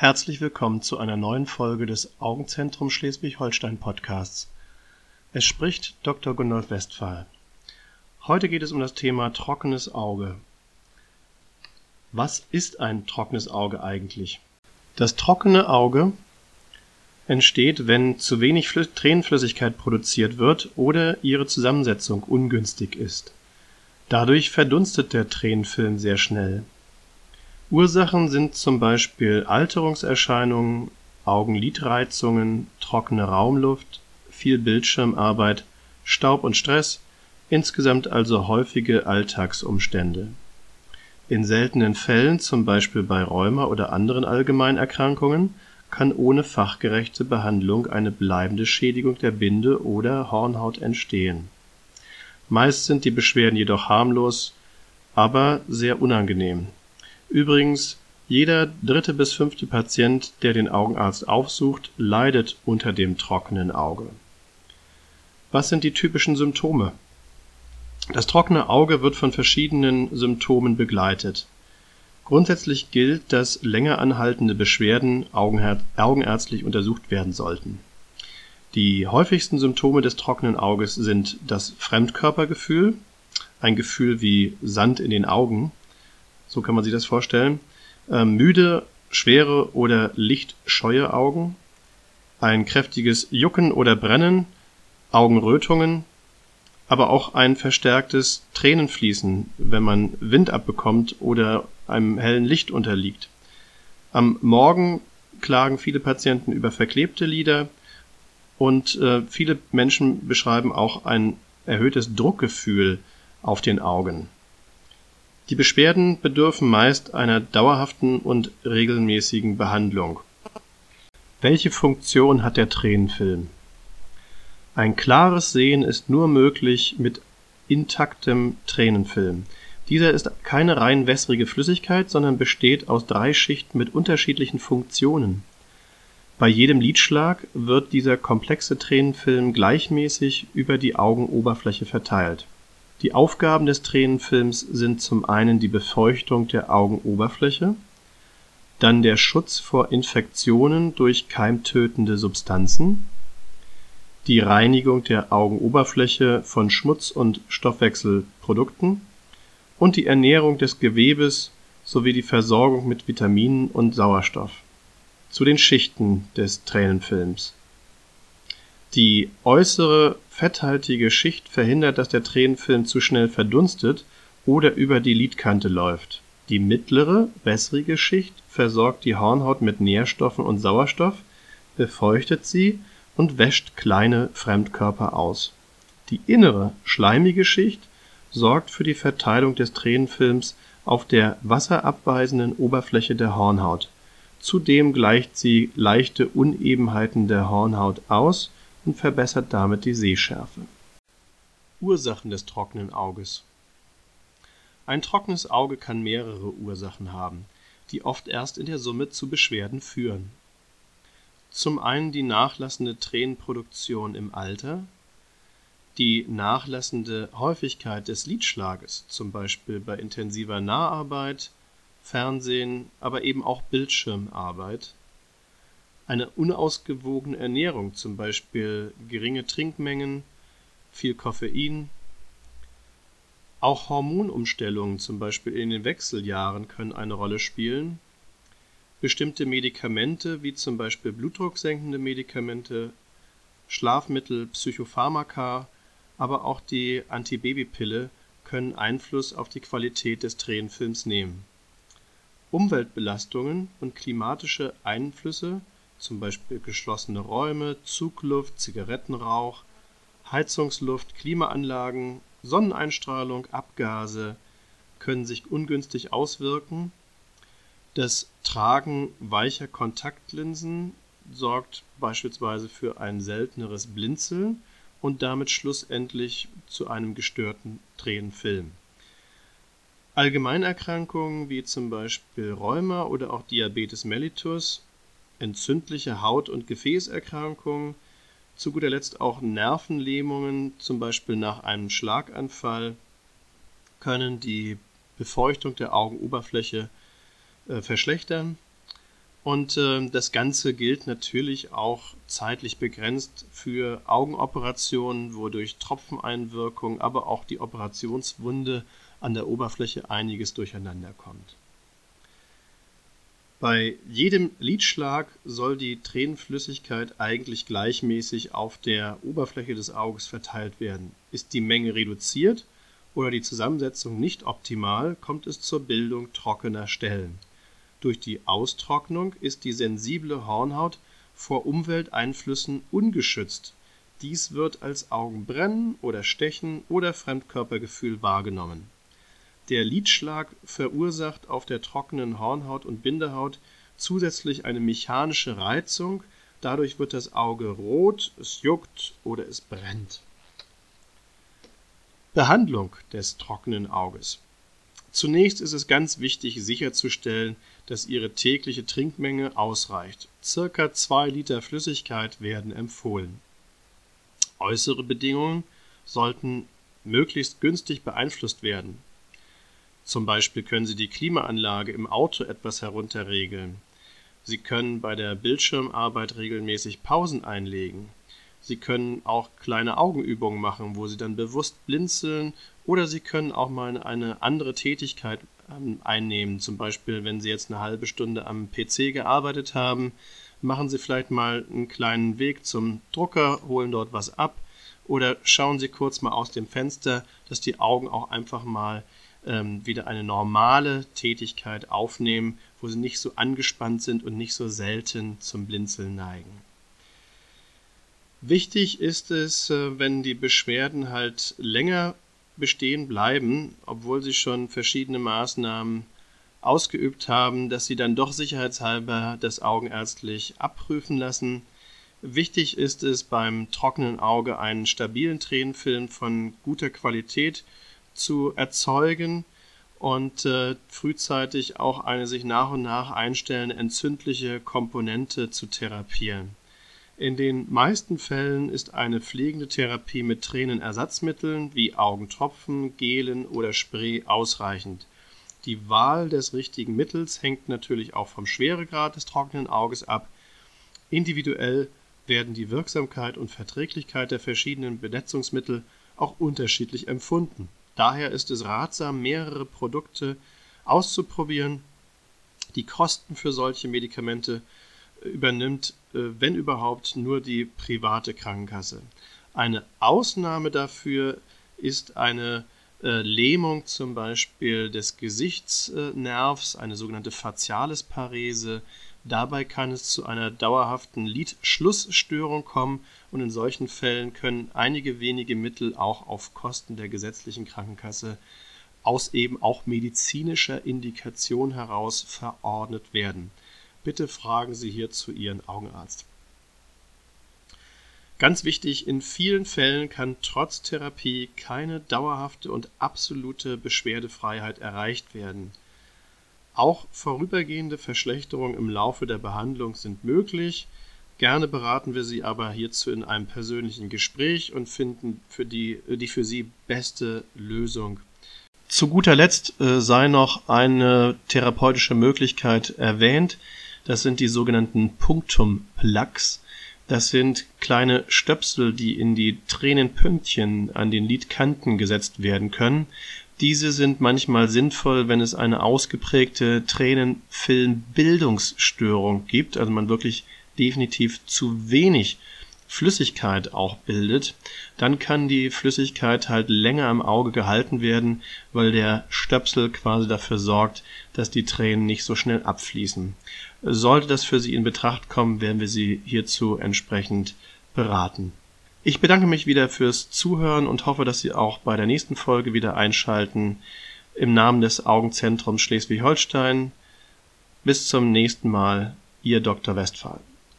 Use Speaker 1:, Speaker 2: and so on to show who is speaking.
Speaker 1: Herzlich willkommen zu einer neuen Folge des Augenzentrum Schleswig-Holstein Podcasts. Es spricht Dr. Gunnar Westphal. Heute geht es um das Thema trockenes Auge. Was ist ein trockenes Auge eigentlich? Das trockene Auge entsteht, wenn zu wenig Flü Tränenflüssigkeit produziert wird oder ihre Zusammensetzung ungünstig ist. Dadurch verdunstet der Tränenfilm sehr schnell. Ursachen sind zum Beispiel Alterungserscheinungen, Augenlidreizungen, trockene Raumluft, viel Bildschirmarbeit, Staub und Stress, insgesamt also häufige Alltagsumstände. In seltenen Fällen, zum Beispiel bei Rheuma oder anderen Allgemeinerkrankungen, kann ohne fachgerechte Behandlung eine bleibende Schädigung der Binde oder Hornhaut entstehen. Meist sind die Beschwerden jedoch harmlos, aber sehr unangenehm Übrigens, jeder dritte bis fünfte Patient, der den Augenarzt aufsucht, leidet unter dem trockenen Auge. Was sind die typischen Symptome? Das trockene Auge wird von verschiedenen Symptomen begleitet. Grundsätzlich gilt, dass länger anhaltende Beschwerden augenärztlich untersucht werden sollten. Die häufigsten Symptome des trockenen Auges sind das Fremdkörpergefühl, ein Gefühl wie Sand in den Augen, so kann man sich das vorstellen. Ähm, müde, schwere oder lichtscheue Augen, ein kräftiges Jucken oder Brennen, Augenrötungen, aber auch ein verstärktes Tränenfließen, wenn man Wind abbekommt oder einem hellen Licht unterliegt. Am Morgen klagen viele Patienten über verklebte Lider und äh, viele Menschen beschreiben auch ein erhöhtes Druckgefühl auf den Augen. Die Beschwerden bedürfen meist einer dauerhaften und regelmäßigen Behandlung. Welche Funktion hat der Tränenfilm? Ein klares Sehen ist nur möglich mit intaktem Tränenfilm. Dieser ist keine rein wässrige Flüssigkeit, sondern besteht aus drei Schichten mit unterschiedlichen Funktionen. Bei jedem Lidschlag wird dieser komplexe Tränenfilm gleichmäßig über die Augenoberfläche verteilt die Aufgaben des Tränenfilms sind zum einen die Befeuchtung der Augenoberfläche, dann der Schutz vor Infektionen durch keimtötende Substanzen, die Reinigung der Augenoberfläche von Schmutz und Stoffwechselprodukten und die Ernährung des Gewebes sowie die Versorgung mit Vitaminen und Sauerstoff. Zu den Schichten des Tränenfilms die äußere fetthaltige Schicht verhindert, dass der Tränenfilm zu schnell verdunstet oder über die Lidkante läuft. Die mittlere, wässrige Schicht versorgt die Hornhaut mit Nährstoffen und Sauerstoff, befeuchtet sie und wäscht kleine Fremdkörper aus. Die innere, schleimige Schicht sorgt für die Verteilung des Tränenfilms auf der wasserabweisenden Oberfläche der Hornhaut. Zudem gleicht sie leichte Unebenheiten der Hornhaut aus und verbessert damit die Sehschärfe. Ursachen des trockenen Auges Ein trockenes Auge kann mehrere Ursachen haben, die oft erst in der Summe zu Beschwerden führen. Zum einen die nachlassende Tränenproduktion im Alter, die nachlassende Häufigkeit des Lidschlages, zum Beispiel bei intensiver Naharbeit, Fernsehen, aber eben auch Bildschirmarbeit, eine unausgewogene Ernährung, zum Beispiel geringe Trinkmengen, viel Koffein. Auch Hormonumstellungen, zum Beispiel in den Wechseljahren, können eine Rolle spielen. Bestimmte Medikamente, wie zum Beispiel blutdrucksenkende Medikamente, Schlafmittel, Psychopharmaka, aber auch die Antibabypille können Einfluss auf die Qualität des Tränenfilms nehmen. Umweltbelastungen und klimatische Einflüsse zum Beispiel geschlossene Räume, Zugluft, Zigarettenrauch, Heizungsluft, Klimaanlagen, Sonneneinstrahlung, Abgase können sich ungünstig auswirken. Das Tragen weicher Kontaktlinsen sorgt beispielsweise für ein selteneres Blinzeln und damit schlussendlich zu einem gestörten Tränenfilm. Allgemeinerkrankungen wie zum Beispiel Rheuma oder auch Diabetes mellitus entzündliche Haut- und Gefäßerkrankungen, zu guter Letzt auch Nervenlähmungen, zum Beispiel nach einem Schlaganfall, können die Befeuchtung der Augenoberfläche äh, verschlechtern. Und äh, das Ganze gilt natürlich auch zeitlich begrenzt für Augenoperationen, wo durch Tropfeneinwirkung, aber auch die Operationswunde an der Oberfläche einiges durcheinander kommt. Bei jedem Lidschlag soll die Tränenflüssigkeit eigentlich gleichmäßig auf der Oberfläche des Auges verteilt werden. Ist die Menge reduziert oder die Zusammensetzung nicht optimal, kommt es zur Bildung trockener Stellen. Durch die Austrocknung ist die sensible Hornhaut vor Umwelteinflüssen ungeschützt. Dies wird als Augenbrennen oder Stechen oder Fremdkörpergefühl wahrgenommen der Lidschlag verursacht auf der trockenen Hornhaut und Bindehaut zusätzlich eine mechanische Reizung, dadurch wird das Auge rot, es juckt oder es brennt. Behandlung des trockenen Auges. Zunächst ist es ganz wichtig sicherzustellen, dass Ihre tägliche Trinkmenge ausreicht. Circa zwei Liter Flüssigkeit werden empfohlen. Äußere Bedingungen sollten möglichst günstig beeinflusst werden. Zum Beispiel können Sie die Klimaanlage im Auto etwas herunterregeln. Sie können bei der Bildschirmarbeit regelmäßig Pausen einlegen. Sie können auch kleine Augenübungen machen, wo Sie dann bewusst blinzeln oder Sie können auch mal eine andere Tätigkeit ähm, einnehmen. Zum Beispiel, wenn Sie jetzt eine halbe Stunde am PC gearbeitet haben, machen Sie vielleicht mal einen kleinen Weg zum Drucker, holen dort was ab oder schauen Sie kurz mal aus dem Fenster, dass die Augen auch einfach mal ähm, wieder eine normale Tätigkeit aufnehmen, wo sie nicht so angespannt sind und nicht so selten zum Blinzeln neigen. Wichtig ist es, äh, wenn die Beschwerden halt länger bestehen bleiben, obwohl sie schon verschiedene Maßnahmen ausgeübt haben, dass sie dann doch sicherheitshalber das augenärztlich abprüfen lassen. Wichtig ist es beim trockenen Auge einen stabilen Tränenfilm von guter Qualität zu erzeugen und äh, frühzeitig auch eine sich nach und nach einstellende entzündliche Komponente zu therapieren. In den meisten Fällen ist eine pflegende Therapie mit Tränenersatzmitteln wie Augentropfen, Gelen oder Spray ausreichend. Die Wahl des richtigen Mittels hängt natürlich auch vom Schweregrad des trockenen Auges ab. Individuell werden die Wirksamkeit und Verträglichkeit der verschiedenen Benetzungsmittel auch unterschiedlich empfunden. Daher ist es ratsam, mehrere Produkte auszuprobieren. Die Kosten für solche Medikamente äh, übernimmt, äh, wenn überhaupt, nur die private Krankenkasse. Eine Ausnahme dafür ist eine äh, Lähmung zum Beispiel des Gesichtsnervs, eine sogenannte faciales Parese. Dabei kann es zu einer dauerhaften Lidschlussstörung kommen und in solchen Fällen können einige wenige Mittel auch auf Kosten der gesetzlichen Krankenkasse aus eben auch medizinischer Indikation heraus verordnet werden. Bitte fragen Sie hierzu Ihren Augenarzt. Ganz wichtig, in vielen Fällen kann trotz Therapie keine dauerhafte und absolute Beschwerdefreiheit erreicht werden. Auch vorübergehende Verschlechterungen im Laufe der Behandlung sind möglich. Gerne beraten wir Sie aber hierzu in einem persönlichen Gespräch und finden für die, die für Sie beste Lösung. Zu guter Letzt äh, sei noch eine therapeutische Möglichkeit erwähnt. Das sind die sogenannten Punktum-Plugs. Das sind kleine Stöpsel, die in die Tränenpünktchen an den Lidkanten gesetzt werden können. Diese sind manchmal sinnvoll, wenn es eine ausgeprägte Tränenfilmbildungsstörung gibt, also man wirklich definitiv zu wenig Flüssigkeit auch bildet, dann kann die Flüssigkeit halt länger am Auge gehalten werden, weil der Stöpsel quasi dafür sorgt, dass die Tränen nicht so schnell abfließen. Sollte das für Sie in Betracht kommen, werden wir Sie hierzu entsprechend beraten. Ich bedanke mich wieder fürs Zuhören und hoffe, dass Sie auch bei der nächsten Folge wieder einschalten. Im Namen des Augenzentrums Schleswig-Holstein. Bis zum nächsten Mal, Ihr Dr. Westphal.